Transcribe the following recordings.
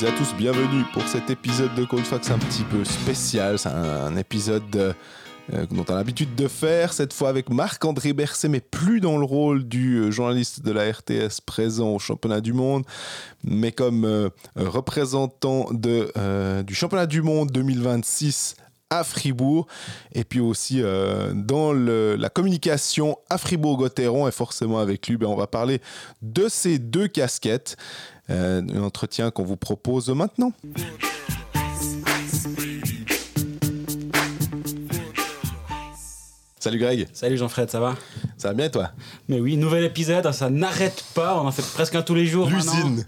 toutes et à tous, bienvenue pour cet épisode de Codefax un petit peu spécial. C'est un, épisode euh, euh, dont on a l'habitude de faire, cette fois avec Marc-André Berset, mais plus dans le rôle du euh, journaliste de la RTS présent au championnat du monde, mais comme représentant de, du championnat du monde 2026 à Fribourg et puis aussi dans la communication à Fribourg-Gotteron et forcément avec lui ben, on va parler de ces deux casquettes euh, un entretien qu'on vous propose maintenant. Salut Greg. Salut Jean-Fred, ça va? Ça va bien toi? Mais oui, nouvel épisode, ça n'arrête pas, on en fait presque un tous les jours. L'usine.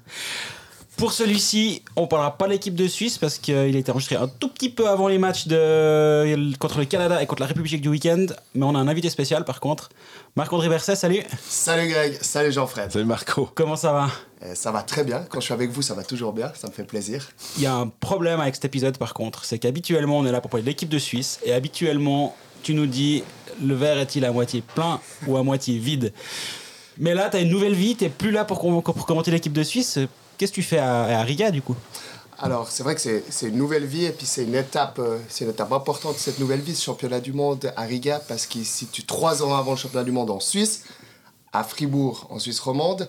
Pour celui-ci, on parlera pas de l'équipe de Suisse parce qu'il a été enregistré un tout petit peu avant les matchs de... contre le Canada et contre la République du week-end. Mais on a un invité spécial par contre. Marc-André Verset, salut. Salut Greg, salut Jean-Fred. Salut Marco. Comment ça va? Eh, Ça va très bien. Quand je suis avec vous, ça va toujours bien. Ça me fait plaisir. Il y a un problème avec cet épisode par contre. C'est qu'habituellement, on est là pour parler de l'équipe de Suisse. Et habituellement, tu nous dis le verre est-il à moitié plein ou à moitié vide? Mais là, tu as une nouvelle vie, tu plus là pour, pour commenter l'équipe de Suisse. Qu'est-ce que tu fais à, Riga du coup? Alors, c'est vrai que c'est une nouvelle vie et puis c'est une étape, euh, c'est importante cette nouvelle vie, ce championnat du monde à Riga, parce qu'il se situe trois ans avant le championnat du monde en Suisse, à Fribourg, en Suisse romande.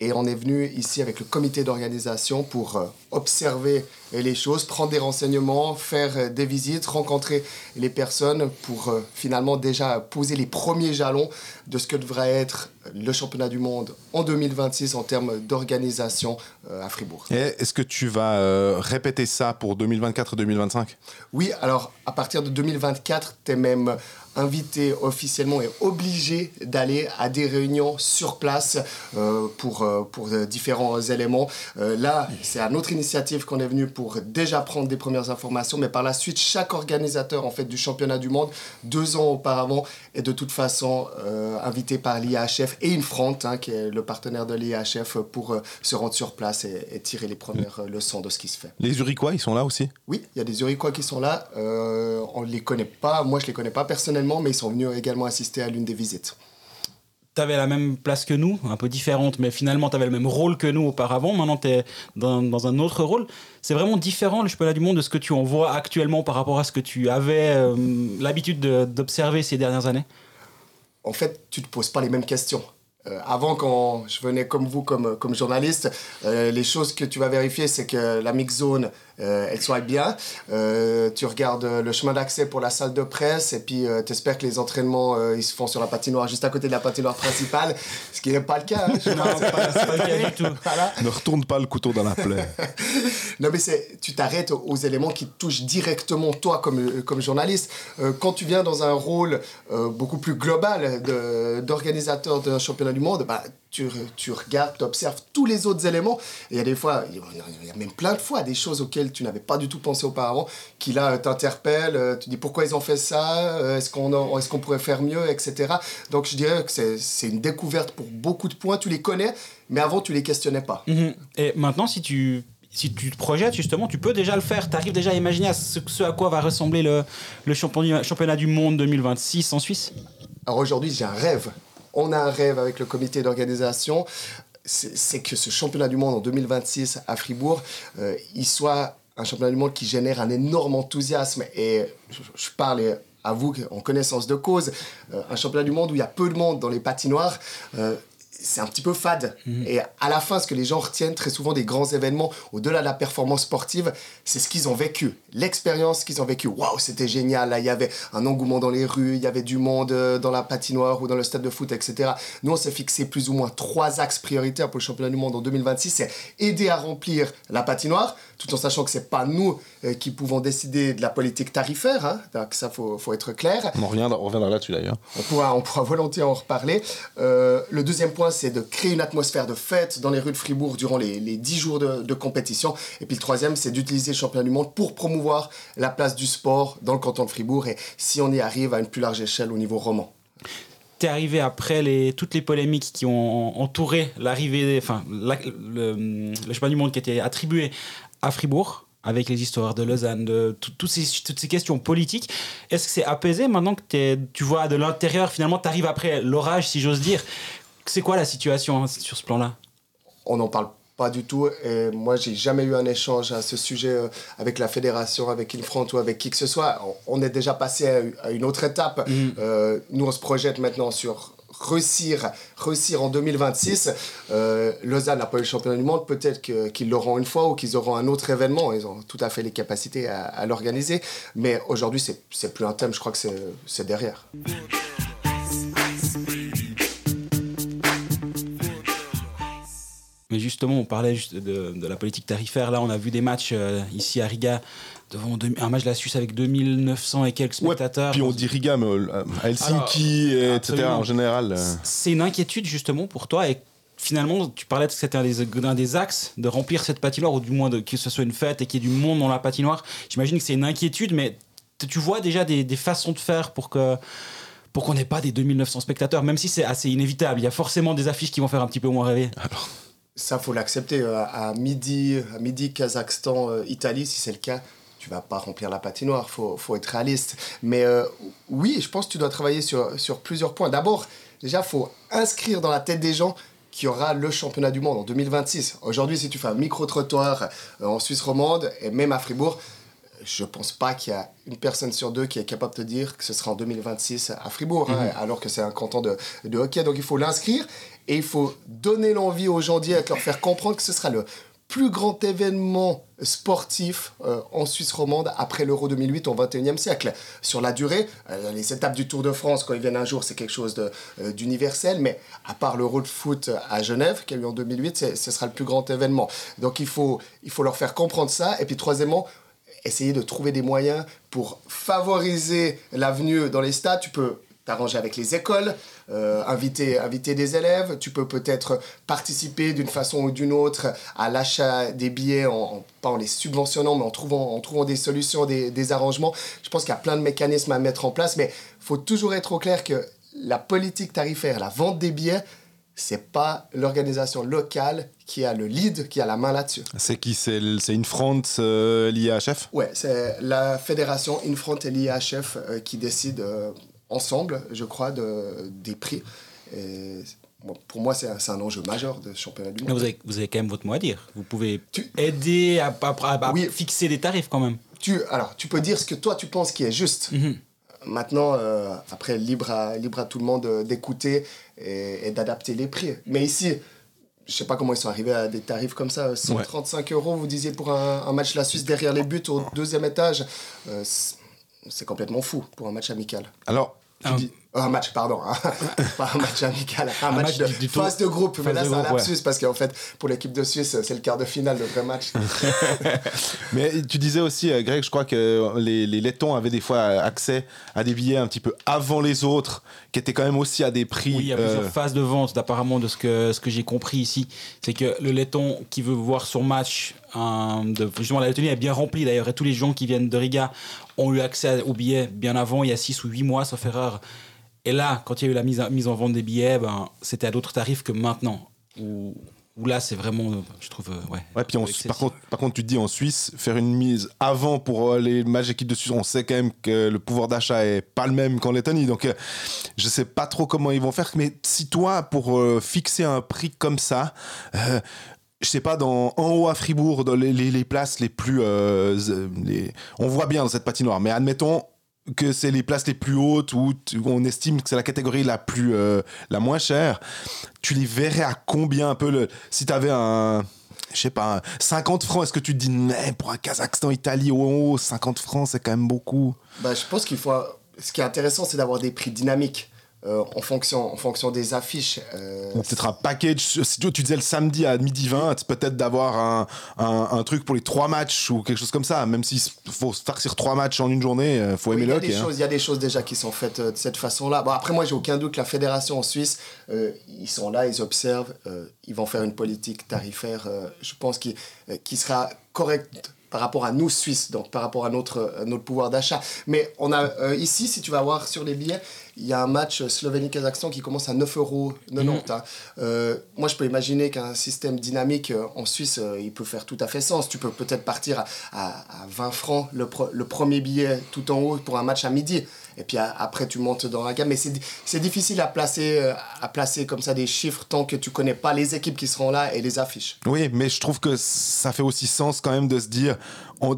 Et on est venu ici avec le comité d'organisation pour euh, observer les choses, prendre des renseignements, faire euh, des visites, rencontrer les personnes pour euh, finalement déjà poser les premiers jalons de ce que devrait être le championnat du monde en 2026 en termes d'organisation à Fribourg. Est-ce que tu vas répéter ça pour 2024-2025 Oui, alors à partir de 2024, tu es même invité officiellement et obligé d'aller à des réunions sur place euh, pour, euh, pour différents éléments. Euh, là, c'est à notre initiative qu'on est venu pour déjà prendre des premières informations, mais par la suite, chaque organisateur en fait du championnat du monde, deux ans auparavant, est de toute façon invité par l'IAHF et Infront, hein, qui est le partenaire de l'IAHF, pour se rendre sur place et, tirer les premières leçons de ce qui se fait. Les Uriquois, ils sont là aussi? Oui, il y a des Uriquois qui sont là. on ne les connaît pas, moi je ne les connais pas personnellement mais ils sont venus également assister à l'une des visites. Tu avais la même place que nous, un peu différente, mais finalement tu avais le même rôle que nous auparavant. Maintenant tu es dans, un autre rôle. C'est vraiment différent le championnat du monde de ce que tu en vois actuellement par rapport à ce que tu avais euh, l'habitude d'observer ces dernières années En fait, tu te poses pas les mêmes questions. Euh, avant, quand je venais comme vous, comme, comme journaliste, euh, les choses que tu vas vérifier, c'est que la mix zone, elle soit bien. Euh, tu regardes euh, le chemin d'accès pour la salle de presse et puis tu espères que les entraînements ils se font sur la patinoire juste à côté de la patinoire principale, ce qui n'est pas le cas. Hein, non, pas, pas, le cas du tout. Ne retourne pas le couteau dans la plaie. non, mais tu t'arrêtes aux éléments qui touchent directement toi comme, comme journaliste. quand tu viens dans un rôle beaucoup plus global d'organisateur d'un championnat du monde, bah, tu, tu regardes, tu observes tous les autres éléments. Et il y a des fois, il y a même plein de fois des choses auxquelles tu n'avais pas du tout pensé auparavant, qui là t'interpellent, euh, tu dis pourquoi ils ont fait ça, euh, est-ce qu'on est qu'on pourrait faire mieux, etc. Donc je dirais que c'est une découverte pour beaucoup de points, tu les connais, mais avant tu les questionnais pas. Mhm. Et maintenant, si tu si tu te projettes justement, tu peux déjà le faire. Tu arrives déjà à imaginer à ce, ce, à quoi va ressembler le, le championnat, championnat du monde 2026 en Suisse? Alors aujourd'hui, j'ai un rêve on a un rêve avec le comité d'organisation, c'est que ce championnat du monde en 2026 à Fribourg, euh, il soit un championnat du monde qui génère un énorme enthousiasme. Et je, parle à vous en connaissance de cause, euh, un championnat du monde où il y a peu de monde dans les patinoires. Euh, c'est un petit peu fade. Mhm. Et à la fin, ce que les gens retiennent très souvent des grands événements, au-delà de la performance sportive, c'est ce qu'ils ont vécu. L'expérience qu'ils ont vécue. Waouh, c'était génial. Là, il y avait un engouement dans les rues, il y avait du monde euh, dans la patinoire ou dans le stade de foot, etc. Nous, on s'est fixé plus ou moins trois axes prioritaires pour le championnat du monde en 2026. C'est aider à remplir la patinoire, tout en sachant que c'est pas nous euh, qui pouvons décider de la politique tarifaire. Hein. Donc ça, faut, faut être clair. On reviendra, là-dessus d'ailleurs. On pourra, on pourra volontiers en reparler. Euh, le deuxième point, c'est de créer une atmosphère de fête dans les rues de Fribourg durant les, les 10 jours de, compétition. Et puis le troisième, c'est d'utiliser le championnat du monde pour promouvoir la place du sport dans le canton de Fribourg et si on y arrive à une plus large échelle au niveau roman t'es arrivé après toutes les polémiques qui ont entouré l'arrivée, enfin, le, le, du monde qui était attribué à Fribourg avec les histoires de Lausanne, de toutes ces, toutes ces questions politiques. Est-ce que c'est apaisé maintenant que tu vois de l'intérieur, finalement, tu arrives après l'orage, si j'ose dire C'est quoi la situation hein, sur ce plan-là? On n'en parle Pas du tout. Et moi, j'ai jamais eu un échange à ce sujet euh, avec la fédération, avec Infront ou avec qui que ce soit. On, est déjà passé à, une autre étape. Mm. Euh, nous, on se projette maintenant sur réussir, réussir en 2026. Euh, Lausanne n'a pas eu le championnat du monde. Peut-être qu'ils l'auront une fois ou qu'ils auront un autre événement. Ils ont tout à fait les capacités à, à l'organiser. Mais aujourd'hui, c'est plus un thème. Je crois que c'est derrière. Mais justement, on parlait juste de, de, la politique tarifaire. Là, on a vu des matchs euh, ici à Riga, devant un match de la Suisse avec 2900 et quelques spectateurs. puis on dit Riga, mais euh, à Helsinki, etc. en général. Euh. C'est une inquiétude justement pour toi et finalement, tu parlais que c'était un des, un des axes de remplir cette patinoire, ou du moins de, que ce soit une fête et qu'il y ait du monde dans la patinoire. J'imagine que c'est une inquiétude, mais tu vois déjà des, des façons de faire pour que pour qu'on n'ait pas des 2900 spectateurs, même si c'est assez inévitable. Il y a forcément des affiches qui vont faire un petit peu moins rêver. Alors, ça, faut l'accepter. Euh, à midi, à midi Kazakhstan, euh, Italie, si c'est le cas, tu vas pas remplir la patinoire. Faut, faut être réaliste. Mais euh, oui, je pense que tu dois travailler sur, sur plusieurs points. D'abord, déjà, faut inscrire dans la tête des gens qu'il y aura le championnat du monde en 2026. Aujourd'hui, si tu fais un micro-trottoir en Suisse romande et même à Fribourg, je pense pas qu'il y a une personne sur deux qui est capable de dire que ce sera en 2026 à Fribourg, hein, mhm. alors que c'est un canton de, de hockey. Donc il faut l'inscrire et il faut donner l'envie aux gens d'y être, leur faire comprendre que ce sera le plus grand événement sportif euh, en Suisse romande après l'Euro 2008 au 21e siècle. Sur la durée, euh, les étapes du Tour de France, quand ils viennent un jour, c'est quelque chose euh, d'universel, mais à part l'Euro de foot à Genève, qui a eu en 2008, ce sera le plus grand événement. Donc il faut, il faut leur faire comprendre ça. Et puis troisièmement, essayer de trouver des moyens pour favoriser l'avenue dans les stades. Tu peux t'arranger avec les écoles, euh, inviter, inviter des élèves. Tu peux peut-être participer d'une façon ou d'une autre à l'achat des billets, en, pas en les subventionnant, mais en trouvant, en trouvant des solutions, des, des arrangements. Je pense qu'il y a plein de mécanismes à mettre en place, mais il faut toujours être au clair que la politique tarifaire, la vente des billets, c'est pas l'organisation locale qui a le lead, qui a la main là-dessus. C'est qui? C'est Infront, euh, l'IAHF Ouais, c'est la fédération Infront et l'IAHF euh, qui décident euh, ensemble, je crois, de, des prix. Et, pour moi, c'est un, enjeu majeur de championnat du monde. Vous avez, vous avez, quand même votre mot à dire. Vous pouvez aider à, à, fixer des tarifs quand même. Tu, alors, tu peux dire ce que toi, tu penses qui est juste. Mhm. Maintenant, euh, après, libre à, libre à tout le monde euh, d'écouter et, d'adapter les prix. Mais ici, je sais pas comment ils sont arrivés à des tarifs comme ça. 135 euros, vous disiez, pour un, match La Suisse derrière les buts au deuxième étage. Euh, c'est complètement fou pour un match amical. Alors, tu dis, un match, pardon, hein. pas un match amical, un, match, de phase de groupe. mais là, c'est un lapsus parce qu'en fait, pour l'équipe de Suisse, c'est le quart de finale, le vrai match. mais tu disais aussi, euh, Greg, je crois que les, les Lettons avaient des fois accès à des billets un petit peu avant les autres, qui étaient quand même aussi à des prix. Oui, il y a plusieurs euh, phases de vente, apparemment, de ce que, ce que j'ai compris ici. C'est que le Letton qui veut voir son match, de, justement, la Lettonie est bien remplie d'ailleurs, et tous les gens qui viennent de Riga ont eu accès aux billets bien avant, il y a 6 ou 8 mois, sauf erreur. Et là, quand il y a eu la mise, mise en vente des billets, ben, c'était à d'autres tarifs que maintenant. Où, là, c'est vraiment, je trouve, euh, ouais. Ouais, puis par, contre, par contre, tu te dis en Suisse, faire une mise avant pour euh, les matchs d'équipe de Suisse, on sait quand même que le pouvoir d'achat est pas le même qu'en Lettonie. Donc, euh, je sais pas trop comment ils vont faire. Mais si toi, pour fixer un prix comme ça, je sais pas, dans, en haut à Fribourg, dans les, les, places les plus. les, on voit bien dans cette patinoire, mais admettons, que c'est les places les plus hautes où on estime que c'est la catégorie la plus euh, la moins chère, tu les verrais à combien un peu le si tu avais un je sais pas 50 francs, est-ce que tu te dis mais pour un Kazakhstan Italie haut 50 francs c'est quand même beaucoup. Bah je pense qu'il faut ce qui est intéressant c'est d'avoir des prix dynamiques. Euh, en, fonction, en fonction des affiches. Euh, peut-être un package. Si tu disais le samedi à midi 20, peut-être d'avoir un, un, truc pour les trois matchs ou quelque chose comme ça. Même s'il faut farcir trois matchs en une journée, il euh, faut aimer le hockey. Hein. Il y a des choses déjà qui sont faites de cette façon-là. Bon, après, moi, j'ai aucun doute que la fédération en Suisse, ils sont là, ils observent, ils vont faire une politique tarifaire, je pense, qui, qui sera correcte par rapport à nous Suisses, donc par rapport à notre, notre pouvoir d'achat. Mais on a ici, si tu vas voir sur les billets, il y a un match Slovénie-Kazakhstan qui commence à 9,90 euros. Mm. Hein. Euh, moi, je peux imaginer qu'un système dynamique euh, en Suisse, euh, il peut faire tout à fait sens. Tu peux peut-être partir à, 20 francs le, le, premier billet tout en haut pour un match à midi. et puis après tu montes dans la gamme. Mais c'est difficile à placer, euh, à placer comme ça des chiffres tant que tu connais pas les équipes qui seront là et les affiches. Oui, mais je trouve que ça fait aussi sens quand même de se dire,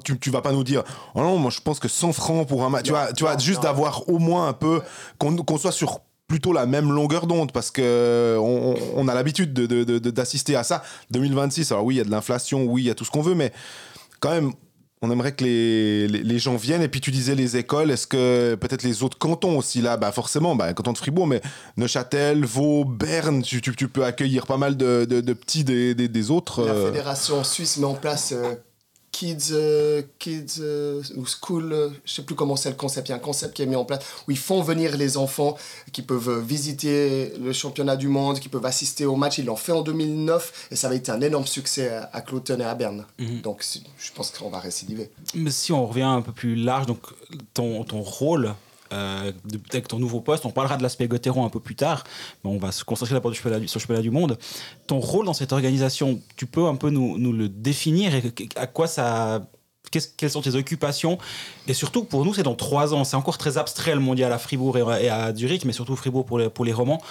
tu, tu vas pas nous dire, oh non, moi je pense que 100 francs pour un match, tu vois, tu vois juste d'avoir au moins un peu, qu'on soit sur plutôt la même longueur d'onde parce que on, a l'habitude d'assister à ça. 2026, alors oui, il y a de l'inflation, oui, il y a tout ce qu'on veut, mais quand même, on aimerait que les, les, gens viennent. Et puis tu disais les écoles, est-ce que peut-être les autres cantons aussi là? Bah forcément, bah, canton de Fribourg, mais Neuchâtel, Vaud, Berne, tu, tu, peux accueillir pas mal de, de, petits des, des, autres. La euh, fédération suisse met en place euh, Kids, euh, kids euh, ou School, euh, je sais plus comment c'est le concept. Il y a un concept qui est mis en place où ils font venir les enfants qui peuvent visiter le championnat du monde, qui peuvent assister au match. Ils l'ont fait en 2009 et ça avait été un énorme succès à, à et à Berne. Mhm. Donc je pense qu'on va récidiver. Mais si on revient un peu plus large, donc ton, ton rôle euh, avec ton nouveau poste. On parlera de l'aspect Gauthieron un peu plus tard, mais on va se concentrer d'abord sur le championnat du monde. Ton rôle dans cette organisation, tu peux un peu nous, le définir et à quoi ça quelles sont tes occupations? Et surtout, pour nous, c'est dans trois ans. C'est encore très abstrait le mondial à Fribourg et à Zurich, mais surtout Fribourg pour les, romans.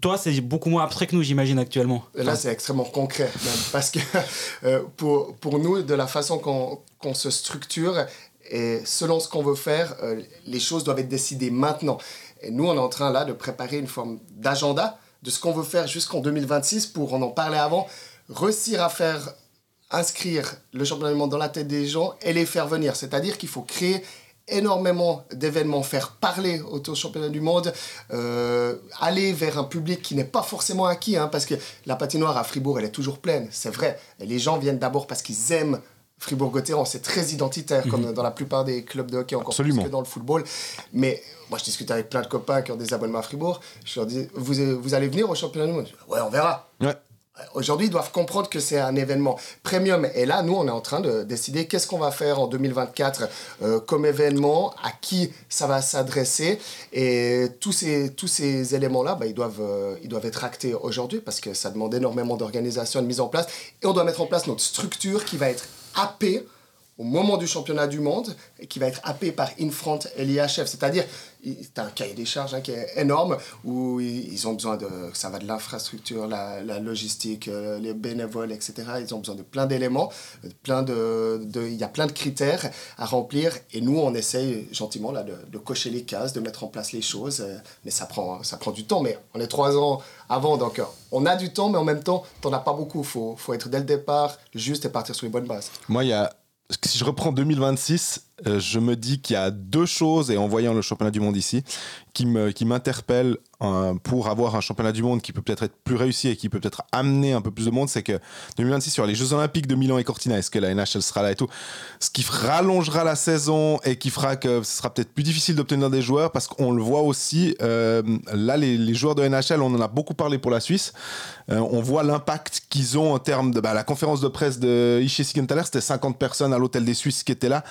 Toi, c'est beaucoup moins abstrait que nous, j'imagine, actuellement. Là, c'est extrêmement concret, parce que euh, pour nous, de la façon qu'on se structure, et selon ce qu'on veut faire, euh, les choses doivent être décidées maintenant. Et nous, on est en train là de préparer une forme d'agenda de ce qu'on veut faire jusqu'en 2026 pour, on en parlait avant, réussir à faire inscrire le championnat du monde dans la tête des gens et les faire venir. C'est-à-dire qu'il faut créer énormément d'événements, faire parler autour du championnat du monde, euh, aller vers un public qui n'est pas forcément acquis, hein, parce que la patinoire à Fribourg, elle est toujours pleine, c'est vrai. Et les gens viennent d'abord parce qu'ils aiment Fribourg-Gotteron, c'est très identitaire, comme mhm. dans la plupart des clubs de hockey, encore plus que dans le football. Mais moi, je discute avec plein de copains qui ont des abonnements à Fribourg. Je leur dis, vous, vous allez venir au championnat du monde? Ouais, on verra. Aujourd'hui, ils doivent comprendre que c'est un événement premium. Et là, nous, on est en train de décider qu'est-ce qu'on va faire en 2024 euh, comme événement, à qui ça va s'adresser. Et tous ces, tous ces éléments-là, bah, ils, doivent, euh, ils doivent être actés aujourd'hui parce que ça demande énormément d'organisation et de mise en place. Et on doit mettre en place notre structure qui va être happé au moment du championnat du monde qui va être happé par Infront et l'IHF. C'est-à-dire, c'est un cahier des charges hein, qui est énorme où ils ont besoin de, ça va de l'infrastructure, la, logistique, euh, les bénévoles, etc. Ils ont besoin de plein d'éléments, plein de, il y a plein de critères à remplir et nous, on essaye gentiment là, de, cocher les cases, de mettre en place les choses, euh, mais ça prend, ça prend du temps. Mais on est trois ans avant, donc euh, on a du temps, mais en même temps, t'en as pas beaucoup. Faut, faut être dès le départ juste et partir sur les bonnes bases. Moi, il y a si je reprends 2026, euh, je me dis qu'il y a deux choses, et en voyant le championnat du monde ici, qui m'interpellent qui pour avoir un championnat du monde qui peut peut-être être plus réussi et qui peut peut-être amener un peu plus de monde, c'est que 2026 sur les Jeux Olympiques de Milan et Cortina, est-ce que la NHL sera là et tout, ce qui rallongera la saison et qui fera que ce sera peut-être plus difficile d'obtenir des joueurs parce qu'on le voit aussi, euh, là les, joueurs de NHL, on en a beaucoup parlé pour la Suisse, euh, on voit l'impact qu'ils ont en termes de bah, la conférence de presse de Ishii Sigenthaler, c'était 50 personnes à l'hôtel des Suisses qui étaient là,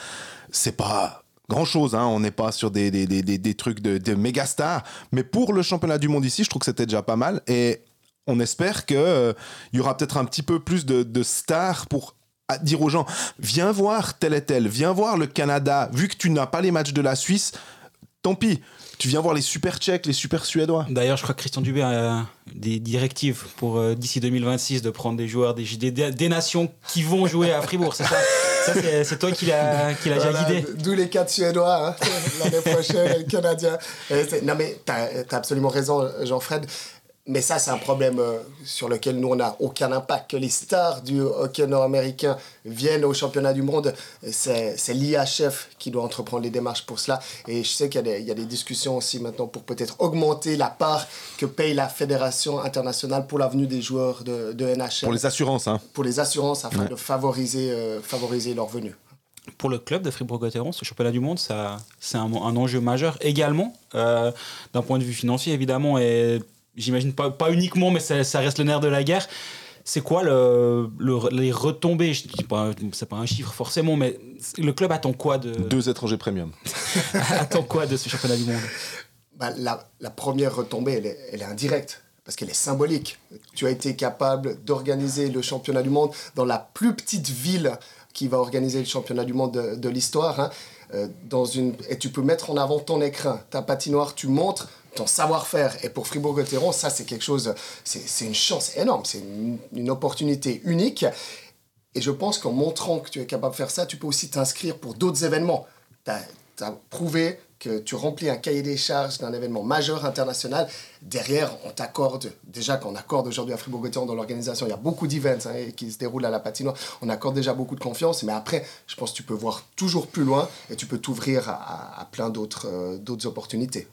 c'est pas grand chose. Hein. On n'est pas sur des, des, des, des trucs de, de méga stars. Mais pour le championnat du monde ici, je trouve que c'était déjà pas mal. Et on espère qu'il euh, y aura peut-être un petit peu plus de, de stars pour dire aux gens viens voir tel et tel, viens voir le Canada. Vu que tu n'as pas les matchs de la Suisse, tant pis. Tu viens voir les super tchèques, les super suédois. D'ailleurs, je crois que Christian Dubé a des directives pour euh, d'ici 2026 de prendre des joueurs des, des, des, nations qui vont jouer à Fribourg, c'est ça? Ça, c'est toi qui l'as déjà guidé. D'où les quatre Suédois, hein, l'année prochaine, le Canadien. Non, mais tu as, as, absolument raison, Jean-Fred. Mais ça, c'est un problème euh, sur lequel nous, on n'a aucun impact. Que les stars du hockey nord-américain viennent au championnat du monde, c'est l'IHF qui doit entreprendre les démarches pour cela. Et je sais qu'il y, y, a des discussions aussi maintenant pour peut-être augmenter la part que paye la Fédération internationale pour l'avenue des joueurs de, de, NHL. Pour les assurances, hein. Pour les assurances, afin de favoriser, euh, favoriser leur venue pour le club de Fribourg-Gotteron, ce championnat du monde, c'est un, un, enjeu majeur également, euh, d'un point de vue financier évidemment, et j'imagine pas, pas uniquement, mais ça, ça, reste le nerf de la guerre. C'est quoi le, les retombées? Je dis pas, c'est pas un chiffre forcément, mais le club attend quoi de deux étrangers premium Attend quoi de ce championnat du monde? Bah, la, la, première retombée, elle est, elle est indirecte parce qu'elle est symbolique. Tu as été capable d'organiser le championnat du monde dans la plus petite ville qui va organiser le championnat du monde de, de l'histoire. Hein. euh, dans une, et tu peux mettre en avant ton écrin, ta patinoire, tu montres ton savoir-faire. Et pour Fribourg-Gotteron, ça, c'est quelque chose, c'est une chance énorme, c'est une, opportunité unique. Et je pense qu'en montrant que tu es capable de faire ça, tu peux aussi t'inscrire pour d'autres événements. Tu as, prouvé que tu remplis un cahier des charges d'un événement majeur international. Derrière, on t'accorde, déjà qu'on accorde aujourd'hui à Fribourg-Gotteron dans l'organisation, il y a beaucoup d'events hein, qui se déroulent à la patinoire. On accorde déjà beaucoup de confiance, mais après, je pense que tu peux voir toujours plus loin et tu peux t'ouvrir à, plein d'autres euh, opportunités.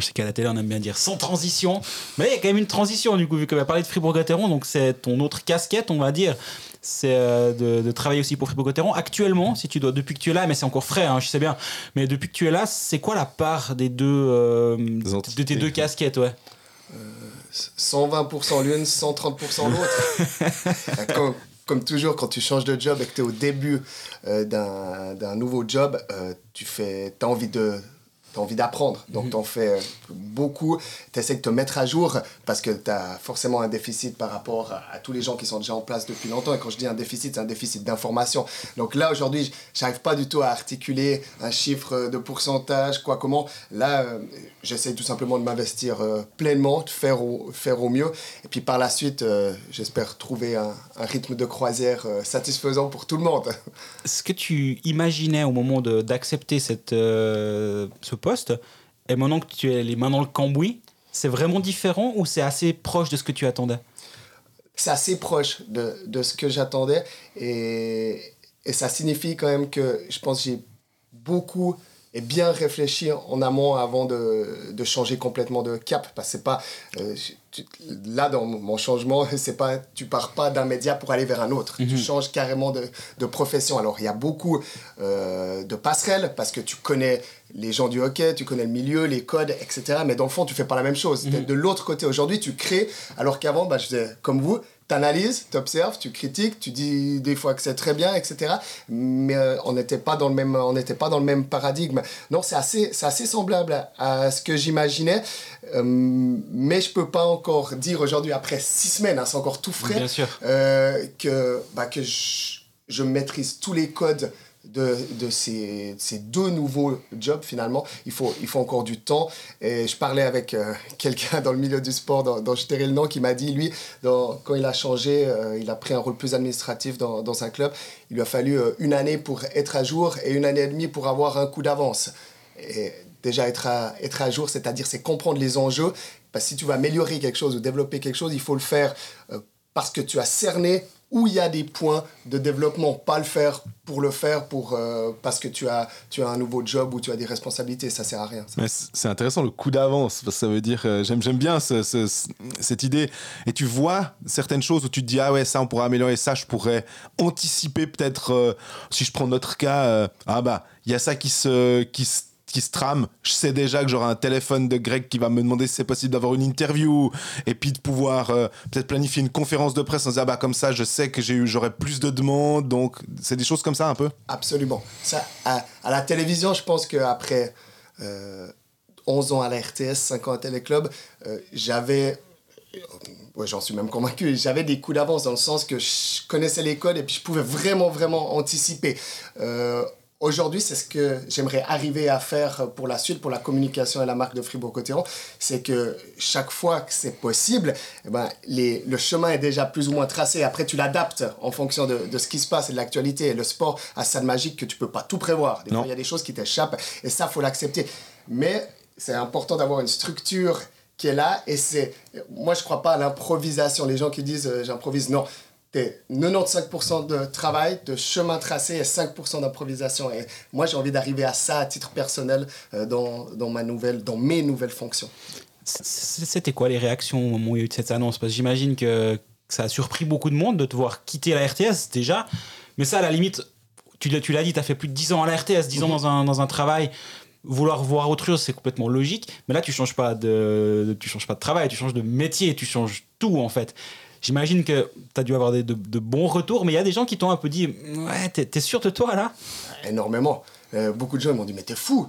Je sais qu'à la télé, on aime bien dire sans transition. Mais il y a quand même une transition, du coup, vu qu'on va parler de Fribourg-Gotteron. Donc, c'est ton autre casquette, on va dire. C'est euh, de, de, travailler aussi pour Fribourg-Gotteron. Actuellement, si tu dois, depuis que tu es là, mais c'est encore frais, hein, je sais bien. Mais depuis que tu es là, c'est quoi la part des deux, euh, de tes deux casquettes, ouais? Euh, 120% l'une, 130% l'autre. comme, comme, toujours, quand tu changes de job et que tu es au début euh, d'un nouveau job, euh, tu fais, as envie de tu as envie d'apprendre. Donc, mhm. tu en fais beaucoup. Tu essaies de te mettre à jour parce que tu as forcément un déficit par rapport à, tous les gens qui sont déjà en place depuis longtemps. Et quand je dis un déficit, c'est un déficit d'information. Donc là, aujourd'hui, j'arrive pas du tout à articuler un chiffre de pourcentage, quoi, comment. Là, euh, j'essaie tout simplement de m'investir euh, pleinement, de faire au, faire au mieux. Et puis par la suite, euh, j'espère trouver un, un, rythme de croisière satisfaisant pour tout le monde. Ce que tu imaginais au moment d'accepter ce poste. Et maintenant que tu es les mains dans le cambouis, c'est vraiment différent ou c'est assez proche de ce que tu attendais? C'est assez proche de, de ce que j'attendais. Et, et, ça signifie quand même que je pense que j'ai beaucoup et bien réfléchi en amont avant de, de changer complètement de cap. Parce que c'est pas. Euh, là, dans mon changement, c'est pas, tu pars pas d'un média pour aller vers un autre. Tu mhm. changes carrément de, de, profession. Alors, il y a beaucoup euh, de passerelles parce que tu connais les gens du hockey, tu connais le milieu, les codes, etc. Mais dans le fond, tu fais pas la même chose. Mhm. De l'autre côté, aujourd'hui, tu crées, alors qu'avant, bah, je faisais comme vous, tu analyses, tu observes, tu critiques, tu dis des fois que c'est très bien, etc. Mais euh, on n'était pas dans le même, on n'était pas dans le même paradigme. Non, c'est assez, c'est assez semblable à, ce que j'imaginais, euh, mais je peux pas encore dire aujourd'hui après six semaines, hein, c'est encore tout frais, euh, que bah, que je, je maîtrise tous les codes de, de ces, ces, deux nouveaux jobs finalement. Il faut, il faut encore du temps. Et je parlais avec euh, quelqu'un dans le milieu du sport, dont, dont je tairai le nom, qui m'a dit, lui, quand il a changé, euh, il a pris un rôle plus administratif dans, dans un club, il lui a fallu euh, une année pour être à jour et une année et demie pour avoir un coup d'avance. Et déjà être à, être à jour, c'est-à-dire c'est comprendre les enjeux. Parce que si tu veux améliorer quelque chose ou développer quelque chose, il faut le faire parce que tu as cerné où il y a des points de développement, pas le faire pour le faire pour, euh, parce que tu as, tu as un nouveau job ou tu as des responsabilités, ça sert à rien. C'est intéressant le coup d'avance, parce que ça veut dire, euh, j'aime bien ce, ce, cette idée, et tu vois certaines choses où tu te dis, ah ouais, ça on pourrait améliorer, ça je pourrais anticiper peut-être, euh, si je prends notre cas, ah bah, il y a ça qui se, qui se qui se trame. Je sais déjà que j'aurai un téléphone de Greg qui va me demander si c'est possible d'avoir une interview et puis de pouvoir euh, peut-être planifier une conférence de presse en disant ah bah comme ça je sais que j'aurai plus de demandes donc c'est des choses comme ça un peu. Absolument. Ça à, la télévision je pense qu'après euh, 11 ans à la RTS, 5 ans à Téléclub, euh, j'avais j'en suis même convaincu, j'avais des coups d'avance dans le sens que je connaissais les codes et puis je pouvais vraiment, vraiment anticiper. Euh, Aujourd'hui, c'est ce que j'aimerais arriver à faire pour la suite, pour la communication et la marque de Fribourg-Cotteron. C'est que chaque fois que c'est possible, eh ben, les, le chemin est déjà plus ou moins tracé. Après, tu l'adaptes en fonction de, de, ce qui se passe et de l'actualité. Et le sport a ça de magique que tu peux pas tout prévoir. Des fois, il y a des choses qui t'échappent et ça, faut l'accepter. Mais c'est important d'avoir une structure qui est là. Et c'est, moi, je crois pas à l'improvisation. Les gens qui disent euh, j'improvise, non 95% de travail, de chemin tracé et 5% d'improvisation. Et moi, j'ai envie d'arriver à ça à titre personnel euh, dans, dans, ma nouvelle, dans mes nouvelles fonctions. C'était quoi les réactions au moment où il y a eu cette annonce? Parce que j'imagine que ça a surpris beaucoup de monde de te voir quitter la RTS déjà. Mais ça, à la limite, tu, tu l'as dit, tu as fait plus de 10 ans à la RTS, 10 ans mhm. dans un, dans un travail vouloir voir autre chose, c'est complètement logique. Mais là, tu changes pas de, tu changes pas de travail, tu changes de métier, tu changes tout en fait. J'imagine que tu as dû avoir des, de, bons retours, mais il y a des gens qui t'ont un peu dit Ouais, t'es, es sûr de toi là? Énormément. Euh, beaucoup de gens m'ont dit mais t'es fou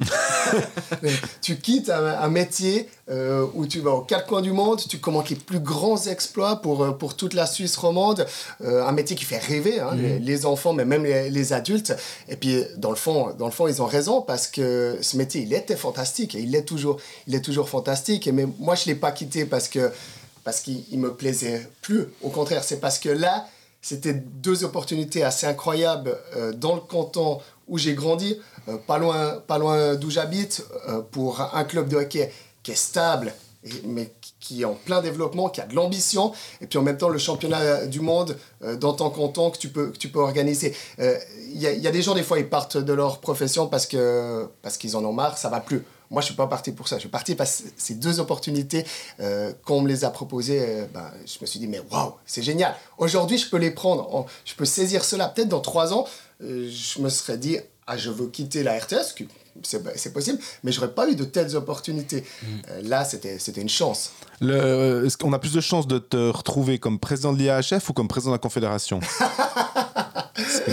Tu quittes un, métier euh, où tu vas aux quatre coins du monde, tu commences les plus grands exploits pour, euh, pour toute la Suisse romande, un métier qui fait rêver hein, mhm. les, enfants mais même les, adultes. Et puis dans le, fond, dans le fond ils ont raison parce que ce métier il était fantastique et il est toujours, il est toujours fantastique. Et mais moi je l'ai pas quitté parce que parce qu'il me plaisait plus. Au contraire, c'est parce que là, c'était deux opportunités assez incroyables dans le canton où j'ai grandi, euh, pas loin, pas loin d'où j'habite, euh, pour un club de hockey qui est stable, mais qui est en plein développement, qui a de l'ambition, et puis en même temps le championnat du monde euh, dans ton canton que tu peux, que tu peux organiser. Il y, y, a des gens, des fois, ils partent de leur profession parce qu'ils parce qu'ils en ont marre, ça va plus. Moi, je suis pas parti pour ça. Je suis parti parce que ces deux opportunités, euh, qu'on me les a proposées, ben, je me suis dit, mais waouh, c'est génial. Aujourd'hui, je peux les prendre. je peux saisir cela. Peut-être dans trois ans, euh, je me serais dit, ah, je veux quitter la RTS, c'est possible, mais j'aurais pas eu de telles opportunités. Mm. Euh, là, c'était une chance. Est-ce qu'on a plus de chances de te retrouver comme président de l'IAHF ou comme président de la Confédération?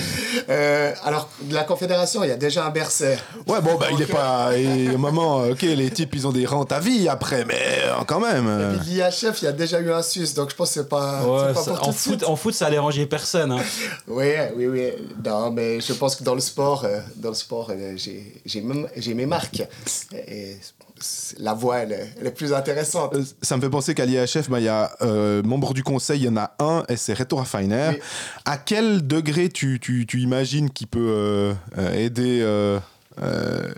Euh, alors, de la Confédération, il y a déjà un Bercer. Ouais, bon, bah, il est pas. Et au moment, ok, les types, ils ont des rentes à vie après, mais euh, quand même. Et puis l'IHF, il y a déjà eu un Suisse, donc je pense que c'est pas, pas pour en, foot, en foot, ça a dérangé personne. Hein. oui, oui, oui. Non, mais je pense que dans le sport, euh, dans le sport j'ai mes marques. Et la voix, elle est, plus intéressante. Euh, ça me fait penser qu'à l'IHF, bah, il y a euh, membre du conseil, il y en a un, et c'est Reto Raffiner. À quel degré tu, tu, tu imagines qu'il peut euh, aider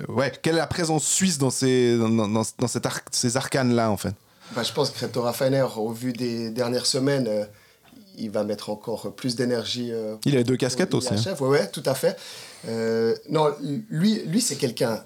ouais, quelle est la présence suisse dans ces, dans, dans, cette ces arcanes-là, en fait? Bah, Je pense que Reto Raffiner, au vu des dernières semaines, il va mettre encore plus d'énergie. il a deux casquettes aussi. Oui, hein. ouais, tout à fait. non, lui, lui c'est quelqu'un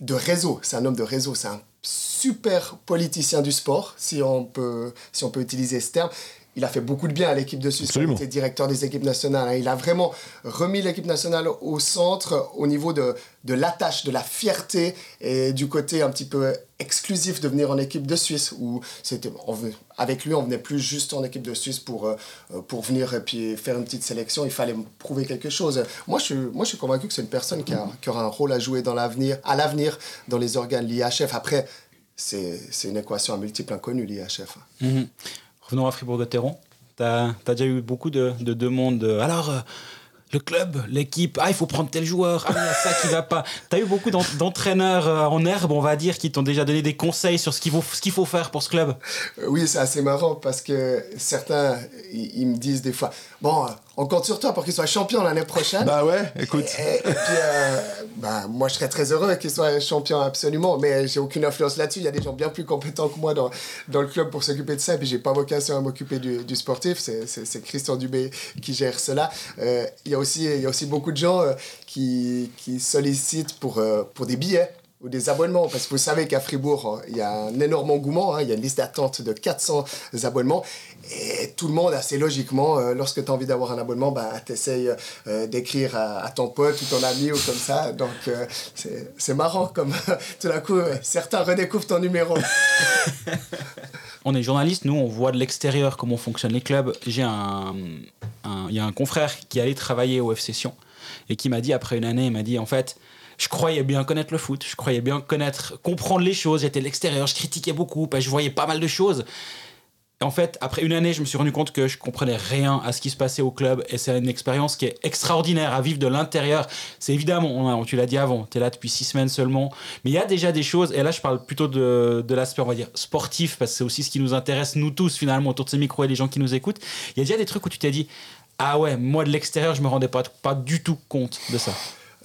de réseau. C'est un homme de réseau. C'est un super politicien du sport, si on peut, si on peut utiliser ce terme il a fait beaucoup de bien à l'équipe de Suisse. Il était directeur des équipes nationales. Hein. Il a vraiment remis l'équipe nationale au centre au niveau de, de l'attache, de la fierté et du côté un petit peu exclusif de venir en équipe de Suisse. Où c'était, avec lui, on venait plus juste en équipe de Suisse pour, euh, pour venir et puis faire une petite sélection. Il fallait prouver quelque chose. Moi, je, moi, je suis convaincu que c'est une personne qui, a, qui, aura un rôle à jouer dans l'avenir, à l'avenir dans les organes l'IHF. Après, c'est, une équation à multiples inconnus, l'IHF. Mm-hmm. Revenons à Fribourg-Gotteron. Tu as, déjà eu beaucoup de, demandes. alors, euh, le club, l'équipe, ah, il faut prendre tel joueur, ah, il y a ça qui va pas. Tu as eu beaucoup d'entraîneurs euh, en herbe, on va dire, qui t'ont déjà donné des conseils sur ce qu'il faut, qu'il faut faire pour ce club? Oui, c'est assez marrant parce que certains, ils me disent des fois, bon, on compte sur toi pour qu'il soit champion l'année prochaine. Bah ouais, écoute. Et, puis, euh, bah, moi, je serais très heureux qu'il soit champion absolument, mais j'ai aucune influence là-dessus. Il y a des gens bien plus compétents que moi dans, dans le club pour s'occuper de ça, et puis j'ai pas vocation à m'occuper du, du, sportif. C'est Christian Dubé qui gère cela. Euh, il y, a aussi, il y a aussi beaucoup de gens euh, qui, qui sollicitent pour, pour des billets ou des abonnements, parce que vous savez qu'à Fribourg, il y a un énorme engouement, hein. il y a une liste d'attente de 400 abonnements, et tout le monde, assez logiquement, euh, lorsque tu as envie d'avoir un abonnement, bah, tu essayes euh, d'écrire à, ton pote ou ton ami ou comme ça. Donc, euh, c'est marrant comme tout d'un coup, certains redécouvrent ton numéro. on est journaliste, nous, on voit de l'extérieur comment fonctionnent les clubs. J'ai un, il y a un confrère qui allait travailler au FC Sion et qui m'a dit, après une année, il m'a dit, en fait, je croyais bien connaître le foot, je croyais bien connaître, comprendre les choses. J'étais de l'extérieur, je critiquais beaucoup, que je voyais pas mal de choses en fait, après une année, je me suis rendu compte que je comprenais rien à ce qui se passait au club et c'est une expérience qui est extraordinaire à vivre de l'intérieur. C'est évidemment, tu l'as dit avant, tu es là depuis six semaines seulement, mais il y a déjà des choses, et là je parle plutôt de, l'aspect, on va dire, sportif, parce que c'est aussi ce qui nous intéresse, nous tous finalement, autour de ces micros et les gens qui nous écoutent. Il y a déjà des trucs où tu t'es dit, ah ouais, moi de l'extérieur, je me rendais pas du tout compte de ça.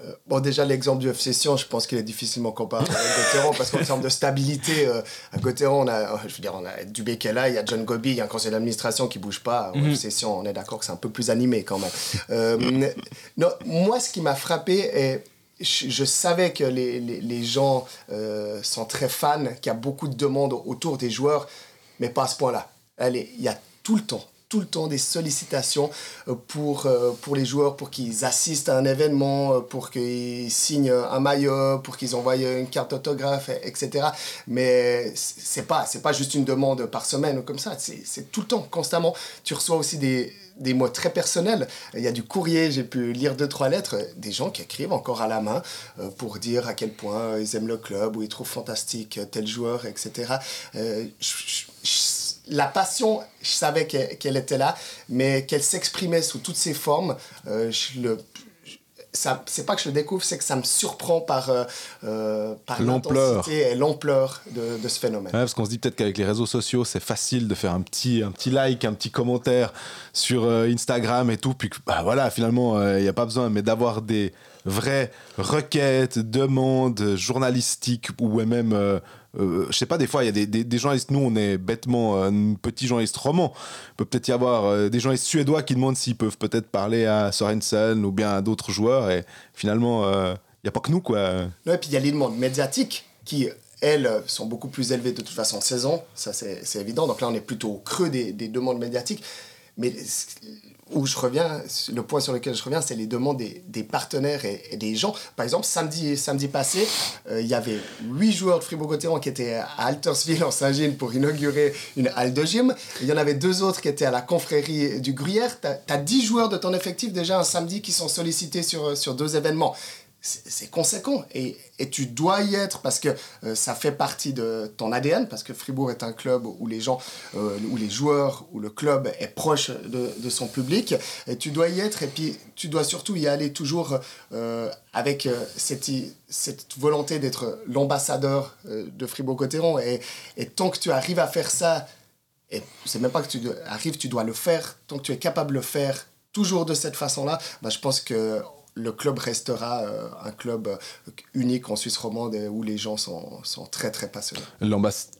Euh, bon, déjà, l'exemple du FC Sion, je pense qu'il est difficilement comparable avec Gauthieron parce qu'en termes de stabilité, euh, à Gauthieron, on a, je veux dire, on a Dubé qui est là, il y a John Gobi, il y a un conseil d'administration qui bouge pas. Au mhm. FC Sion, on est d'accord que c'est un peu plus animé quand même. Euh, non, moi, ce qui m'a frappé est. Je, savais que les, les, les gens sont très fans, qu'il y a beaucoup de demandes autour des joueurs, mais pas à ce point-là. Allez, il y a tout le temps, tout le temps des sollicitations euh, pour, euh, pour les joueurs, pour qu'ils assistent à un événement, euh, pour qu'ils signent un maillot, pour qu'ils envoient une carte autographe, etc. Mais c'est pas, pas juste une demande par semaine ou comme ça, c'est tout le temps, constamment. Tu reçois aussi des, des mots très personnels. Il y a du courrier, j'ai pu lire deux, trois lettres, des gens qui écrivent encore à la main pour dire à quel point ils aiment le club, ou ils trouvent fantastique tel joueur, etc. Euh, la passion, je savais qu'elle était là, mais qu'elle s'exprimait sous toutes ses formes, je le, c'est pas que je le découvre, c'est que ça me surprend par, euh, euh par l'ampleur et l'ampleur de, de, ce phénomène. parce qu'on se dit peut-être qu'avec les réseaux sociaux, c'est facile de faire un petit, un petit like, un petit commentaire sur euh, Instagram et tout, puis bah, voilà, finalement, euh, il n'y a pas besoin, mais d'avoir des vraies requêtes, demandes journalistiques ou même euh, je sais pas, des fois, il y a des, des, journalistes, nous, on est bêtement un petit journaliste roman. Il peut peut-être y avoir euh, des journalistes suédois qui demandent s'ils peuvent peut-être parler à Sorensen ou bien à d'autres joueurs. Et finalement, il euh, n'y a pas que nous, quoi. et puis il y a les demandes médiatiques qui, elles, sont beaucoup plus élevées de toute façon en saison. Ça, c'est évident. Donc là, on est plutôt au creux des, des demandes médiatiques. Mais où je reviens, le point sur lequel je reviens, c'est les demandes des, partenaires et, des gens. Par exemple, samedi, samedi passé, euh, il y avait huit joueurs de Fribourg-Gotteron qui étaient à Altersville en Saint-Gilles pour inaugurer une halle de gym. Il y en avait deux autres qui étaient à la confrérie du Gruyère. Tu as, 10 joueurs de ton effectif déjà un samedi qui sont sollicités sur, sur deux événements c'est conséquent. Et, et, tu dois y être parce que euh, ça fait partie de ton ADN parce que Fribourg est un club où les gens euh, où les joueurs où le club est proche de, de, son public. Et tu dois y être et puis tu dois surtout y aller toujours euh, avec cette, cette volonté d'être l'ambassadeur de Fribourg-Gotteron et, et tant que tu arrives à faire ça et c'est même pas que tu arrives tu dois le faire. Tant que tu es capable de le faire toujours de cette façon là bah, je pense que le club restera euh, un club euh, unique en Suisse romande où les gens sont, sont très très passionnés.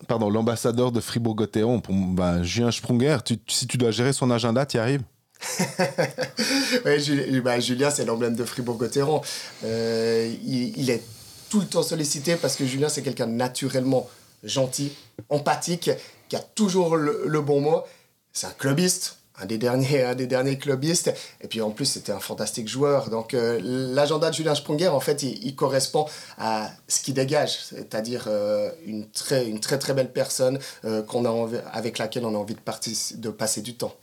Pardon, l'ambassadeur de Fribourg-Gotteron, bah, Julien Sprunger, si tu dois gérer son agenda, tu y arrives oui, bah, Julien, c'est l'emblème de Fribourg-Gotteron. Euh, il, est tout le temps sollicité parce que Julien, c'est quelqu'un naturellement gentil, empathique, qui a toujours le bon mot. C'est un clubiste, un des derniers, un des derniers clubistes. Et puis en plus, c'était un fantastique joueur. Donc euh, l'agenda de Julien Sprunger, en fait, il, correspond à ce qu'il dégage, c'est-à-dire euh, une, très, une très très belle personne euh, qu'on a avec laquelle on a envie de, de passer du temps.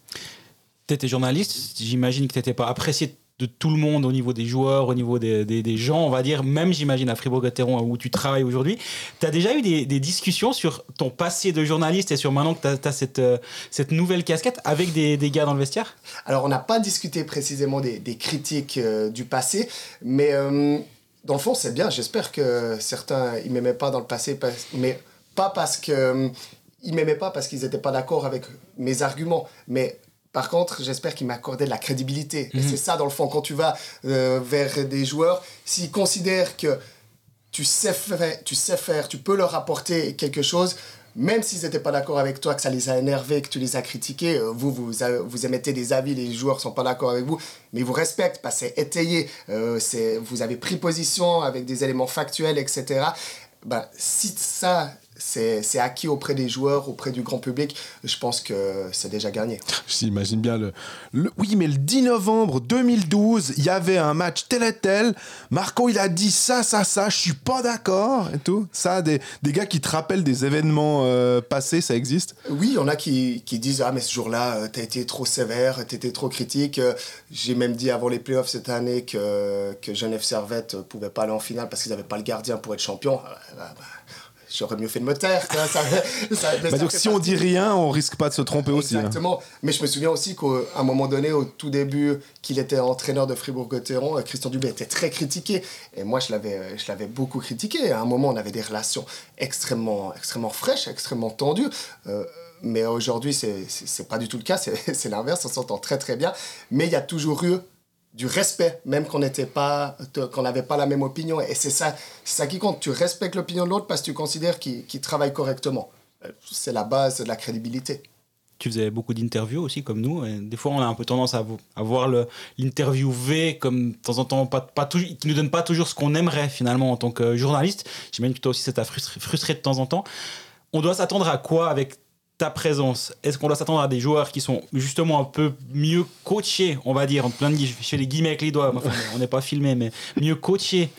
Tu étais journaliste, j'imagine que tu n'étais pas apprécié de tout le monde au niveau des joueurs, au niveau des, des, gens, on va dire, même j'imagine à Fribourg-Gotteron où tu travailles aujourd'hui. Tu as déjà eu des, discussions sur ton passé de journaliste et sur maintenant que tu as, cette, euh, cette nouvelle casquette avec des, gars dans le vestiaire? Alors, on n'a pas discuté précisément des, critiques euh, du passé, mais euh, dans le fond, c'est bien. J'espère que certains, ils m'aimaient pas dans le passé, mais pas parce que... ils m'aimaient pas parce qu'ils n'étaient pas d'accord avec mes arguments, mais par contre, j'espère qu'il m'accordait de la crédibilité. Et mhm. c'est ça, dans le fond, quand tu vas euh, vers des joueurs, s'ils considèrent que tu sais, faire, tu sais faire, tu peux leur apporter quelque chose, même s'ils n'étaient pas d'accord avec toi, que ça les a énervés, que tu les as critiqués, euh, vous, vous, vous émettez des avis, les joueurs ne sont pas d'accord avec vous, mais ils vous respectent parce que c'est étayé, euh, vous avez pris position avec des éléments factuels, etc. Ben, si ça, c'est acquis auprès des joueurs, auprès du grand public, je pense que c'est déjà gagné. J'imagine bien le, Oui, mais le 10 novembre 2012, il y avait un match tel et tel. Marco, il a dit ça, ça, ça, je suis pas d'accord et tout. Ça, des, des gars qui te rappellent des événements euh, passés, ça existe? Oui, il y en a qui, qui disent Ah, mais ce jour-là, euh, tu as été trop sévère, tu étais trop critique. Euh, j'ai même dit avant les playoffs cette année que, que Genève Servette pouvait pas aller en finale parce qu'ils n'avaient pas le gardien pour être champion. Bah, bah, j'aurais mieux fait de me taire. Bah, donc si on dit rien, on risque pas de se tromper aussi. Hein. Exactement. Mais je me souviens aussi qu'à un moment donné, au tout début, qu'il était entraîneur de Fribourg-Gotteron, euh, Christian Dubé était très critiqué. Et moi, je l'avais, euh, je l'avais beaucoup critiqué. À un moment, on avait des relations extrêmement, extrêmement fraîches, extrêmement tendues. Euh, mais aujourd'hui, c'est, c'est pas du tout le cas. C'est, c'est l'inverse. On s'entend très très bien. Mais il y a toujours eu du respect, même qu'on n'était pas, qu'on n'avait pas la même opinion. Et c'est ça, ça qui compte. Tu respectes l'opinion de l'autre parce que tu considères qu'il travaille correctement. Euh, c'est la base de la crédibilité. Tu faisais beaucoup d'interviews aussi, comme nous. Des fois, on a un peu tendance à, à voir l'interviewé comme de temps en temps, pas, pas toujours, qui ne nous donne pas toujours ce qu'on aimerait finalement en tant que journaliste. J'imagine que toi aussi, ça t'a frustré, frustré de temps en temps. On doit s'attendre à quoi avec ta présence Est-ce qu'on doit s'attendre à des joueurs qui sont justement un peu mieux coachés, on va dire, en plein de fais les guillemets avec les doigts, on n'est pas filmé, mais mieux coachés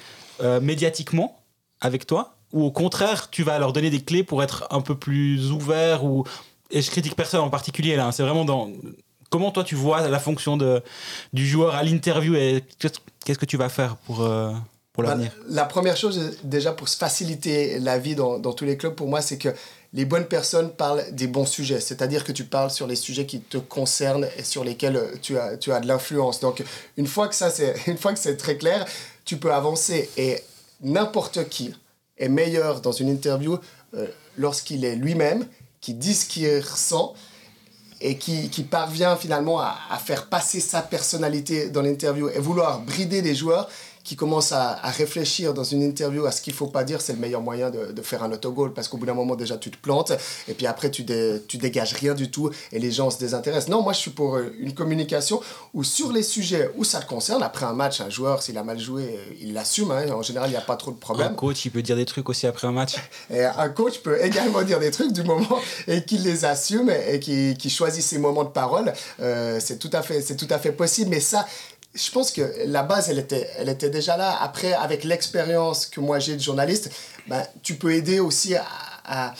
euh, médiatiquement avec toi Ou au contraire, tu vas leur donner des clés pour être un peu plus ouvert ou... Et je critique personne en particulier là, hein, c'est vraiment dans comment toi tu vois la fonction de, du joueur à l'interview et qu'est-ce que tu vas faire pour, euh, pour Bah, l'avenir? la première chose, déjà pour se faciliter la vie dans, dans tous les clubs, pour moi, c'est que les bonnes personnes parlent des bons sujets. C'est-à-dire que tu parles sur les sujets qui te concernent et sur lesquels euh, tu as, tu as de l'influence. Donc, une fois que ça, c'est, une fois que c'est très clair, tu peux avancer. Et n'importe qui est meilleur dans une interview euh, lorsqu'il est lui-même, qui dit ce qu'il ressent et qui, qui parvient finalement à, à faire passer sa personnalité dans l'interview et vouloir brider les joueurs qui commencent à, à réfléchir dans une interview à ce qu'il faut pas dire, c'est le meilleur moyen de, de faire un autogol parce qu'au bout d'un moment déjà tu te plantes et puis après tu, dé, tu dégages rien du tout et les gens se désintéressent. Non, moi je suis pour euh, une communication où sur les sujets où ça te concerne, après un match, un joueur s'il a mal joué, il l'assume, hein, en général il n'y a pas trop de Un problème. coach, il peut dire des trucs aussi après un match. Et un coach peut également dire des trucs du moment et qu'il les assume et qu'il choisit ses moments de parole. Euh, c'est tout, à fait- c'est tout à fait possible. Mais ça, je pense que la base, elle était, elle était déjà là. Après, avec l'expérience que moi j'ai de journaliste, ben, tu peux aider aussi à, à,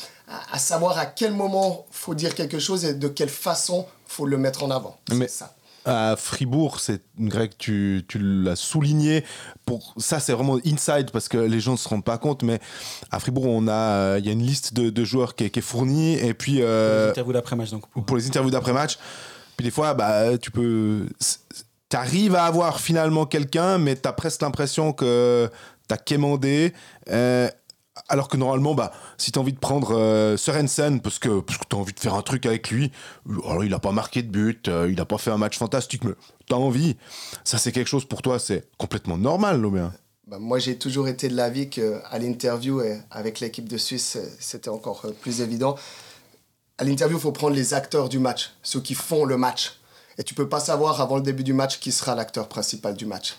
à- savoir à quel moment faut dire quelque chose et de quelle façon faut le mettre en avant. C'est Mais- ça. À Fribourg, c'est Greg, tu, tu l'as souligné. Pour ça, c'est vraiment inside parce que les gens ne se rendent pas compte. Mais à Fribourg, on a, euh, il y a une liste de, de joueurs qui est, qui est fournie et puis Les euh, interviews d'après-match, donc. pour- pour les interviews d'après match. Puis des fois, bah, tu peux, t'arrives à avoir finalement quelqu'un, mais t'as presque l'impression que t'as quémandé. euh, alors que normalement, bah, si t'as envie de prendre euh, parce que, parce que t'as envie de faire un truc avec lui, alors il a pas marqué de but, euh, il a pas fait un match fantastique, mais t'as envie. Ça, c'est quelque chose pour toi, c'est complètement normal, Lomé. Ben, moi, j'ai toujours été de l'avis qu'à l'interview, et avec l'équipe de Suisse, euh, c'était encore euh, plus évident. À l'interview, il faut prendre les acteurs du match, ceux qui font le match. Et tu peux pas savoir avant le début du match qui sera l'acteur principal du match.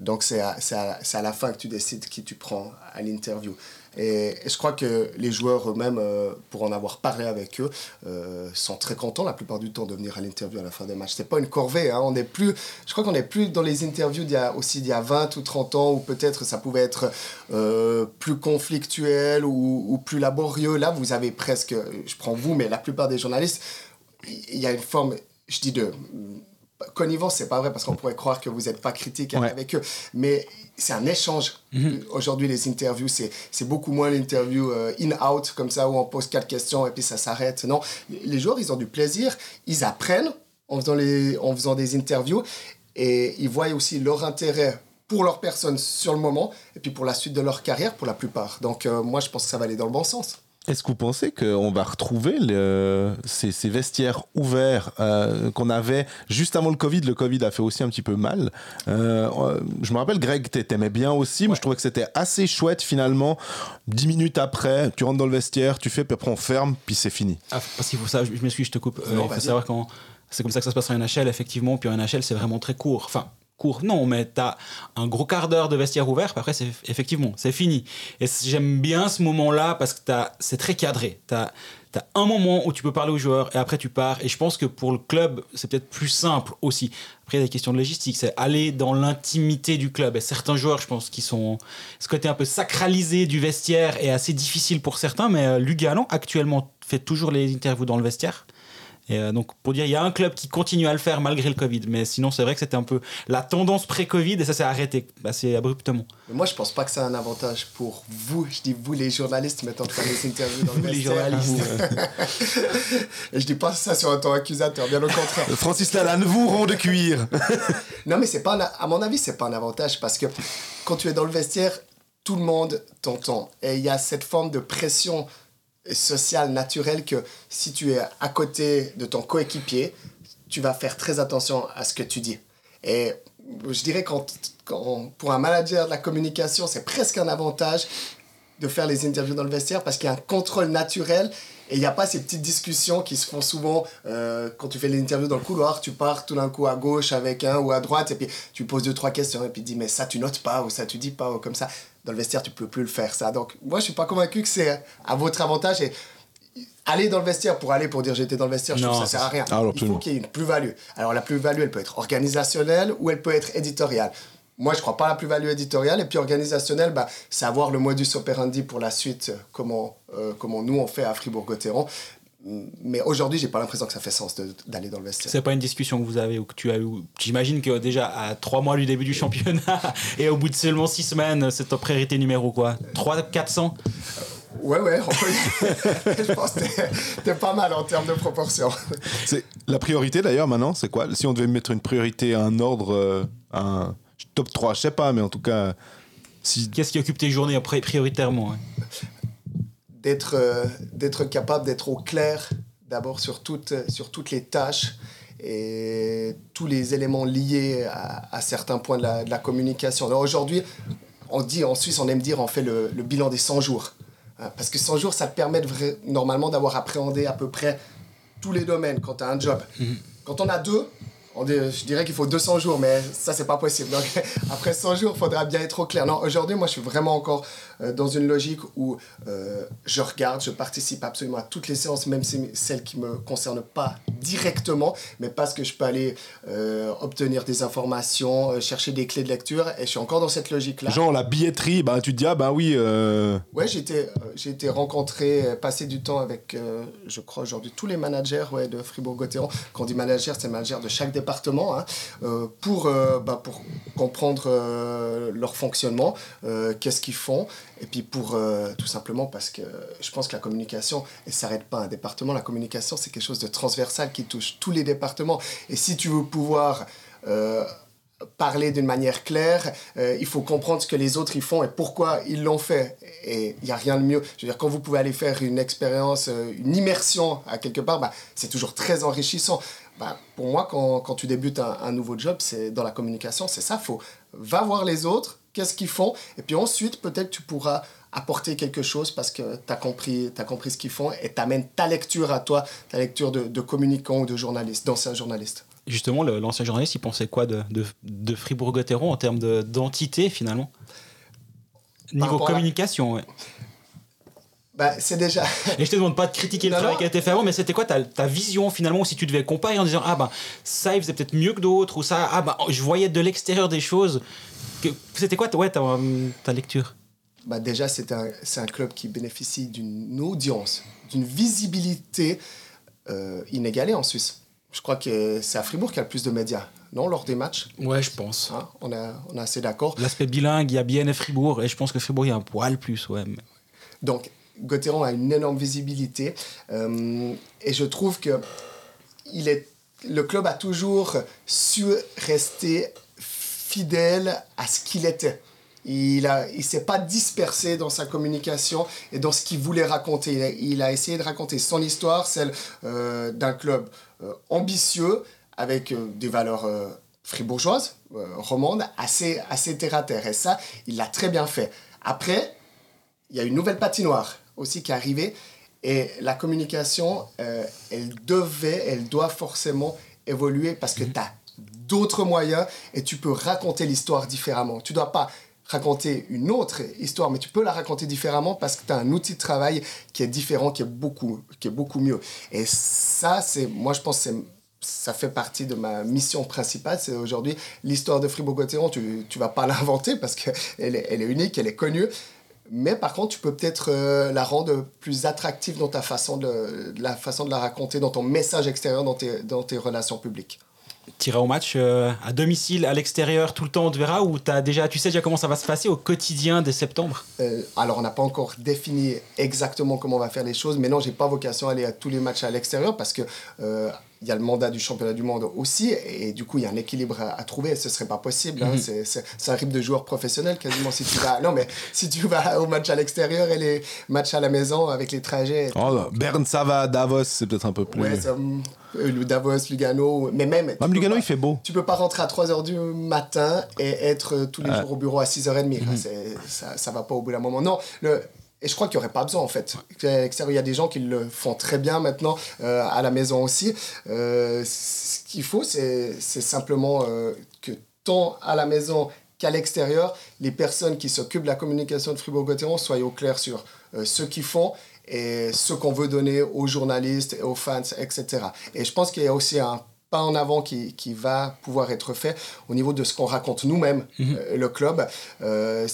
Donc, c'est à, à- à la fin que tu décides qui tu prends à l'interview. Et, je crois que les joueurs eux-mêmes, euh, pour en avoir parlé avec eux, euh, sont très contents la plupart du temps de venir à l'interview à la fin des matchs. C'est pas une corvée. Hein. On est plus, je crois qu'on n'est plus dans les interviews aussi d'il y a 20 ou 30 ans où peut-être ça pouvait être euh, plus conflictuel ou plus laborieux. Là, vous avez presque, je prends vous, mais la plupart des journalistes, il y a une forme, je dis de connivence, c'est pas vrai parce qu'on pourrait croire que vous n'êtes pas critique Ouais. avec eux, mais c'est un échange. Aujourd'hui, les interviews, c'est c'est beaucoup moins l'interview euh, in-out, comme ça, où on pose quatre questions et puis ça s'arrête. Non, les joueurs, ils ont du plaisir, ils apprennent en faisant, les, en faisant des interviews et ils voient aussi leur intérêt pour leur personne sur le moment et puis pour la suite de leur carrière pour la plupart. Donc, euh, moi, je pense que ça va aller dans le bon sens. Est-ce que vous pensez qu'on va retrouver le- ces, ces vestiaires ouverts euh, qu'on avait juste avant le Covid? Le Covid a fait aussi un petit peu mal. Euh, euh, je me rappelle, Greg, t'a- t'aimais bien aussi. Moi, je trouvais que c'était assez chouette finalement. Dix minutes après, tu rentres dans le vestiaire, tu fais, puis après on ferme, puis c'est fini. Ah, parce qu'il faut ça, je m'excuse, je te coupe. Euh, Non, il faut savoir quand c'est comme ça que ça se passe en NHL, effectivement. Puis en NHL, c'est vraiment très court. Enfin, court, non, mais t'as un gros quart d'heure de vestiaire ouvert. Puis après, c'est effectivement, c'est fini. Et j'aime bien ce moment-là parce que t'as- c'est très cadré. T'as as un moment où tu peux parler aux joueurs et après tu pars. Et je pense que pour le club, c'est peut-être plus simple aussi. Après, il y a des questions de logistique. C'est aller dans l'intimité du club. Et certains joueurs, je pense, qui sont. Ce côté un peu sacralisé du vestiaire est assez difficile pour certains. Mais euh, Lugano, actuellement, fait toujours les interviews dans le vestiaire. Et euh, donc, pour dire, il y a un club qui continue à le faire malgré le Covid. Mais sinon, c'est vrai que c'était un peu la tendance pré-Covid et ça s'est arrêté assez abruptement. Mais moi, je pense pas que c'est un avantage pour vous. Je dis vous, les journalistes, mettant de faire des interviews dans le Vous, les journalistes. Et je dis pas ça sur un ton accusateur, bien au contraire. Francis Lalanne, vous rond de cuir. Non, mais c'est pas un- à mon avis, c'est pas un avantage parce que quand tu es dans le vestiaire, tout le monde t'entend. Et il y a cette forme de pression sociale naturelle que si tu es à côté de ton coéquipier, tu vas faire très attention à ce que tu dis. Et je dirais quand, quand pour un manager de la communication, c'est presque un avantage de faire les interviews dans le vestiaire parce qu'il y a un contrôle naturel et il n'y a pas ces petites discussions qui se font souvent euh, quand tu fais les interviews dans le couloir. Tu pars tout d'un coup à gauche avec un ou à droite et puis tu poses deux, trois questions et puis tu dis mais ça tu notes pas ou ça tu dis pas ou comme ça. Dans le vestiaire, tu peux plus le faire ça. Donc moi je suis pas convaincu que c'est à votre avantage et aller dans le vestiaire pour aller pour dire j'étais dans le vestiaire, je Non, trouve que ça sert à rien. Ah, il faut qu'il y ait une plus-value. Alors la plus-value, elle peut être organisationnelle ou elle peut être éditoriale. Moi, je crois pas à la plus-value éditoriale. Et puis organisationnelle, bah, c'est avoir le modus operandi pour la suite, euh, comment, euh, comment nous on fait à Fribourg-Gotteron. mais aujourd'hui, j'ai pas l'impression que ça fait sens d'aller dans le vestiaire. C'est pas une discussion que vous avez ou que tu as eu. J'imagine que déjà à trois mois du début du championnat et au bout de seulement six semaines, c'est ta priorité numéro quoi? 3 400 Ouais, ouais, je pense que t'es pas mal en termes de proportion. C'est la priorité d'ailleurs maintenant, c'est quoi? Si on devait mettre une priorité, un ordre, euh, un top 3, je sais pas, mais en tout cas. Si... Qu'est-ce qui occupe tes journées prioritairement hein d'être euh, d'être capable d'être au clair d'abord sur toutes, sur toutes les tâches et tous les éléments liés à, certains points de la, de la communication. Aujourd'hui, on dit en Suisse, on aime dire, on fait le, le bilan des 100 jours. Hein, parce que 100 jours, ça te permet de, normalement d'avoir appréhendé à peu près tous les domaines quand tu as un job. Mhm. Quand on a deux, je dirais qu'il faut 200 jours, mais ça, c'est pas possible. Donc, après 100 jours, il faudra bien être au clair. Non, aujourd'hui, moi, je suis vraiment encore dans une logique où euh, je regarde, je participe absolument à toutes les séances, même celles qui me concernent pas directement, mais parce que je peux aller euh, obtenir des informations, chercher des clés de lecture, et je suis encore dans cette logique-là. Genre la billetterie, bah, tu te dis, ah ben oui. Ouais, j'ai été, j'ai été rencontré, passé du temps avec, je crois aujourd'hui, tous les managers ouais, de Fribourg-Gotteron. Quand on dit manager, c'est manager de chaque département, hein, pour, bah, pour comprendre leur fonctionnement, qu'est-ce qu'ils font. Et puis pour euh, tout simplement parce que je pense que la communication, elle ne s'arrête pas à un département. La communication, c'est quelque chose de transversal qui touche tous les départements. Et si tu veux pouvoir euh, parler d'une manière claire, euh, il faut comprendre ce que les autres y font et pourquoi ils l'ont fait. Et il n'y a rien de mieux. Je veux dire, quand vous pouvez aller faire une expérience, une immersion à quelque part, bah, c'est toujours très enrichissant. Bah, pour moi, quand, quand tu débutes un, un nouveau job, c'est dans la communication, c'est ça. Faut va voir les autres, qu'est-ce qu'ils font, et puis ensuite, peut-être tu pourras apporter quelque chose parce que tu as compris, as compris ce qu'ils font et tu amènes ta lecture à toi, ta lecture de, de communicant ou de journaliste, d'ancien journaliste. Justement, l'ancien journaliste, il pensait quoi de, de, de Fribourg-Gotteron en termes d'entité finalement? Niveau communication, ouais. Bah, c'est déjà. Et je te demande pas de critiquer le travail qui a été fait avant, mais c'était quoi ta, ta, vision finalement si tu devais comparer en disant ah bah ça il faisait peut-être mieux que d'autres ou ça ah bah je voyais de l'extérieur des choses c'était quoi ouais, ta, ta lecture? Bah Déjà, c'est un, un, club qui bénéficie d'une audience, d'une visibilité euh, inégalée en Suisse. Je crois que c'est à Fribourg qu'il y a le plus de médias, non, lors des matchs? Ouais, je pense. Hein, on, est, on est assez d'accord. L'aspect bilingue, il y a bien Fribourg, et je pense que Fribourg, il y a un poil plus, ouais. Donc, Gauthieron a une énorme visibilité, euh, et je trouve que il est, le club a toujours su rester fidèle à ce qu'il était. Il ne il s'est pas dispersé dans sa communication et dans ce qu'il voulait raconter. Il a, essayé de raconter son histoire, celle euh, d'un club euh, ambitieux, avec euh, des valeurs fribourgeoises, romandes, assez, assez terre-à-terre. Et ça, il l'a très bien fait. Après, il y a une nouvelle patinoire aussi qui est arrivée. Et la communication, elle devait, elle doit forcément évoluer parce que mhm. tu as d'autres moyens et tu peux raconter l'histoire différemment. Tu dois pas raconter une autre histoire, mais tu peux la raconter différemment parce que tu as un outil de travail qui est différent, qui est beaucoup, qui est beaucoup mieux. Et ça, c'est, moi, je pense que ça fait partie de ma mission principale. C'est aujourd'hui l'histoire de Fribourg-Gotteron. Tu ne vas pas l'inventer parce qu'elle est, elle est unique, elle est connue. Mais par contre, tu peux peut-être euh, la rendre plus attractive dans ta façon de, la façon de la raconter, dans ton message extérieur, dans tes, dans tes relations publiques iras au match euh, à domicile, à l'extérieur, tout le temps, on te verra Ou déjà, tu sais déjà comment ça va se passer au quotidien de septembre? Euh, Alors, on n'a pas encore défini exactement comment on va faire les choses, mais non, j'ai pas vocation à aller à tous les matchs à l'extérieur parce que euh, il y a le mandat du championnat du monde aussi, et, du coup, il y a un équilibre à, trouver, ce serait pas possible. Hein. Mhm. C'est un rythme de joueur professionnel quasiment si tu vas. Non, mais si tu vas au match à l'extérieur et les matchs à la maison avec les trajets. Oh, Berne, ça va, Davos, c'est peut-être un peu plus. Ouais, euh, Davos, Lugano, mais même. Même Lugano, il fait beau. Tu peux pas rentrer à 3h du matin et être euh, tous les jours au bureau à 6h30. Mhm. ça, ça va pas au bout d'un moment. Non, le, et je crois qu'il n'y aurait pas besoin en fait. Il y a des gens qui le font très bien maintenant euh, à la maison aussi. Euh, ce qu'il faut, c'est simplement euh, que tant à la maison qu'à l'extérieur, les personnes qui s'occupent de la communication de Fribourg-Gotteron soient au clair sur ce qu'ils font et ce qu'on veut donner aux journalistes aux fans, etc. Et je pense qu'il y a aussi un pas en avant qui, qui, va pouvoir être fait au niveau de ce qu'on raconte nous-mêmes, mhm. euh, le club. Euh,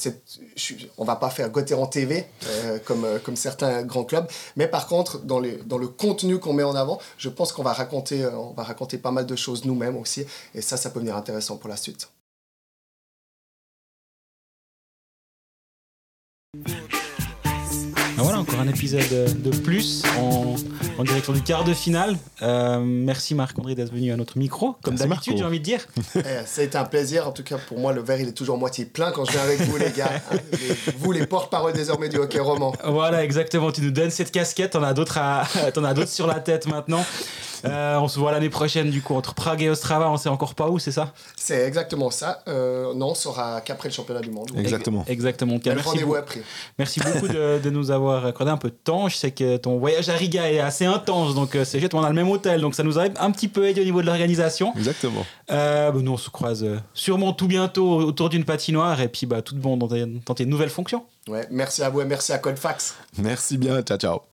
on va pas faire en TV euh, comme, euh, comme certains grands clubs, mais par contre, dans, les, dans le contenu qu'on met en avant, je pense qu'on va, raconter, on va raconter pas mal de choses nous-mêmes aussi, et ça, ça peut venir intéressant pour la suite. Ah, encore un épisode de plus en, direction du quart de finale. Euh, merci Marc-André d'être venu à notre micro, comme d'habitude, j'ai envie de dire. C'est eh, un plaisir. En tout cas, pour moi, le verre, il est toujours moitié plein quand je viens avec vous, les gars. Hein, vous, les porte-parole désormais du hockey roman. Voilà, exactement. Tu nous donnes cette casquette. T'en as d'autres sur la tête maintenant. Euh, on se voit l'année prochaine, du coup, entre Prague et Ostrava. On sait encore pas où, c'est ça? C'est exactement ça. Euh, non, on saura qu'après le championnat du monde. Exactement. Exactement. Merci, beaucoup. Merci beaucoup de, de, nous avoir accordé un peu de temps. Je sais que ton voyage à Riga est assez intense, donc euh, c'est juste, on a le même hôtel, donc ça nous a un petit peu aidé au niveau de l'organisation. Exactement. Euh, bah, nous, on se croise sûrement tout bientôt autour d'une patinoire et puis bah, tout bon dans tes, dans tes nouvelles fonctions. Ouais, merci à vous et merci à Codefax. Merci bien. Ciao, ciao.